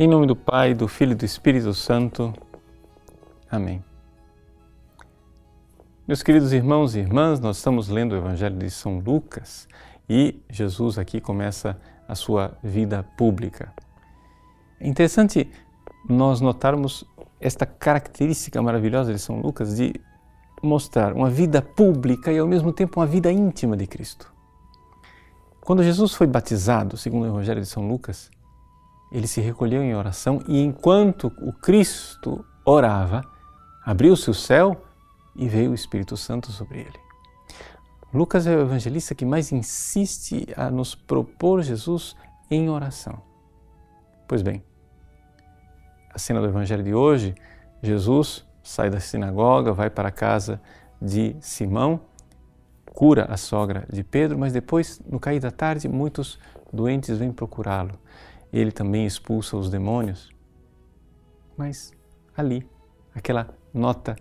Em nome do Pai, do Filho e do Espírito Santo. Amém. Meus queridos irmãos e irmãs, nós estamos lendo o Evangelho de São Lucas e Jesus aqui começa a sua vida pública. É interessante nós notarmos esta característica maravilhosa de São Lucas de mostrar uma vida pública e ao mesmo tempo uma vida íntima de Cristo. Quando Jesus foi batizado, segundo o Evangelho de São Lucas, ele se recolheu em oração e enquanto o Cristo orava, abriu-se o céu e veio o Espírito Santo sobre ele. Lucas é o evangelista que mais insiste a nos propor Jesus em oração. Pois bem, a cena do evangelho de hoje, Jesus sai da sinagoga, vai para a casa de Simão, cura a sogra de Pedro, mas depois, no cair da tarde, muitos doentes vêm procurá-lo ele também expulsa os demônios. Mas ali, aquela nota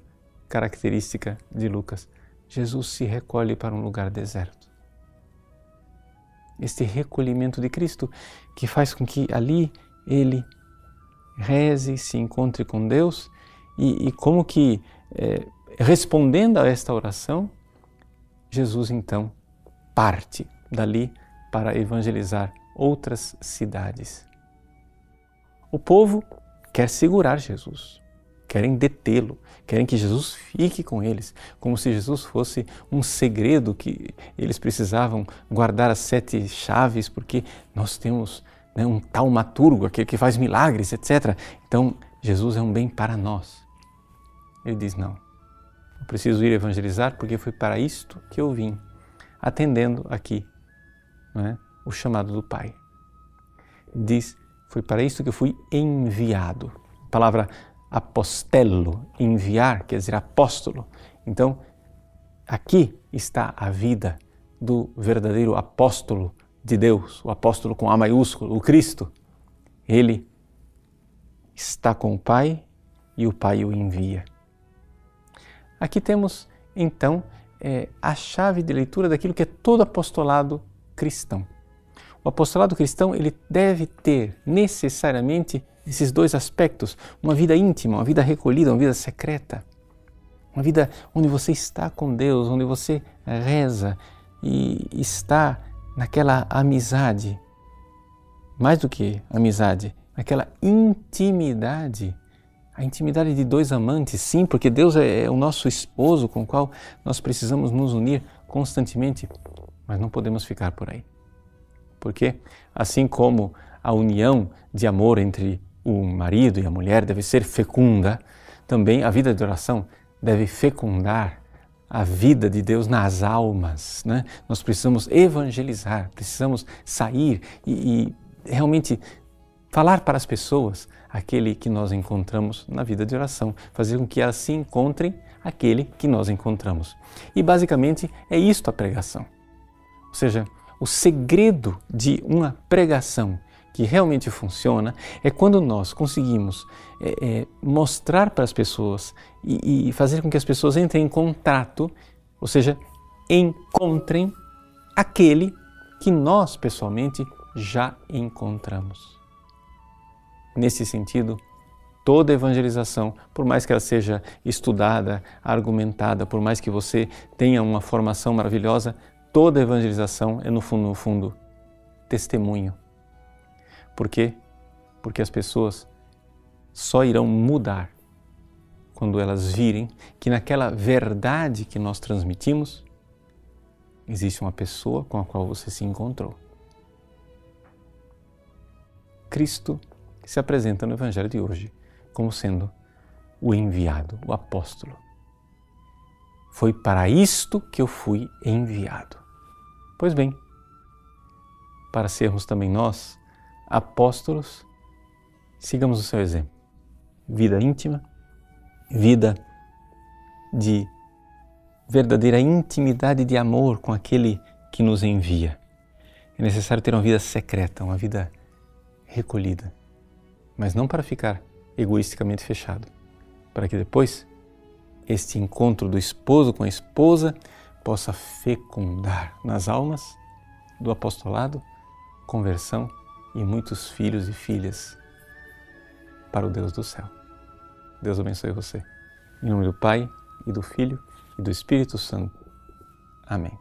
característica de Lucas, Jesus se recolhe para um lugar deserto. Este recolhimento de Cristo que faz com que ali ele reze, se encontre com Deus e, e como que é, respondendo a esta oração, Jesus então parte dali para evangelizar outras cidades. O povo quer segurar Jesus, querem detê-lo, querem que Jesus fique com eles, como se Jesus fosse um segredo que eles precisavam guardar as sete chaves, porque nós temos né, um taumaturgo, aquele que faz milagres, etc. Então, Jesus é um bem para nós. Ele diz: Não, eu preciso ir evangelizar porque foi para isto que eu vim, atendendo aqui. Não é? O chamado do Pai. Diz: Foi para isso que eu fui enviado. A palavra apostelo, enviar, quer dizer apóstolo. Então, aqui está a vida do verdadeiro apóstolo de Deus, o apóstolo com A maiúsculo, o Cristo. Ele está com o Pai e o Pai o envia. Aqui temos, então, é, a chave de leitura daquilo que é todo apostolado cristão. O apostolado cristão ele deve ter necessariamente esses dois aspectos: uma vida íntima, uma vida recolhida, uma vida secreta, uma vida onde você está com Deus, onde você reza e está naquela amizade, mais do que amizade, naquela intimidade. A intimidade de dois amantes, sim, porque Deus é, é o nosso esposo com o qual nós precisamos nos unir constantemente, mas não podemos ficar por aí. Porque, assim como a união de amor entre o marido e a mulher deve ser fecunda, também a vida de oração deve fecundar a vida de Deus nas almas. Né? Nós precisamos evangelizar, precisamos sair e, e realmente falar para as pessoas aquele que nós encontramos na vida de oração, fazer com que elas se encontrem aquele que nós encontramos. E basicamente é isto a pregação. Ou seja, o segredo de uma pregação que realmente funciona é quando nós conseguimos é, é, mostrar para as pessoas e, e fazer com que as pessoas entrem em contato, ou seja, encontrem aquele que nós pessoalmente já encontramos. Nesse sentido, toda evangelização, por mais que ela seja estudada, argumentada, por mais que você tenha uma formação maravilhosa, toda evangelização é, no fundo, no fundo, testemunho. Por quê? Porque as pessoas só irão mudar quando elas virem que naquela verdade que nós transmitimos existe uma pessoa com a qual você se encontrou. Cristo se apresenta no Evangelho de hoje como sendo o enviado, o apóstolo. Foi para isto que eu fui enviado. Pois bem, para sermos também nós apóstolos, sigamos o seu exemplo. Vida íntima, vida de verdadeira intimidade de amor com aquele que nos envia. É necessário ter uma vida secreta, uma vida recolhida, mas não para ficar egoisticamente fechado, para que depois este encontro do esposo com a esposa possa fecundar nas almas do apostolado conversão e muitos filhos e filhas para o Deus do céu. Deus abençoe você. Em nome do Pai, e do Filho, e do Espírito Santo. Amém.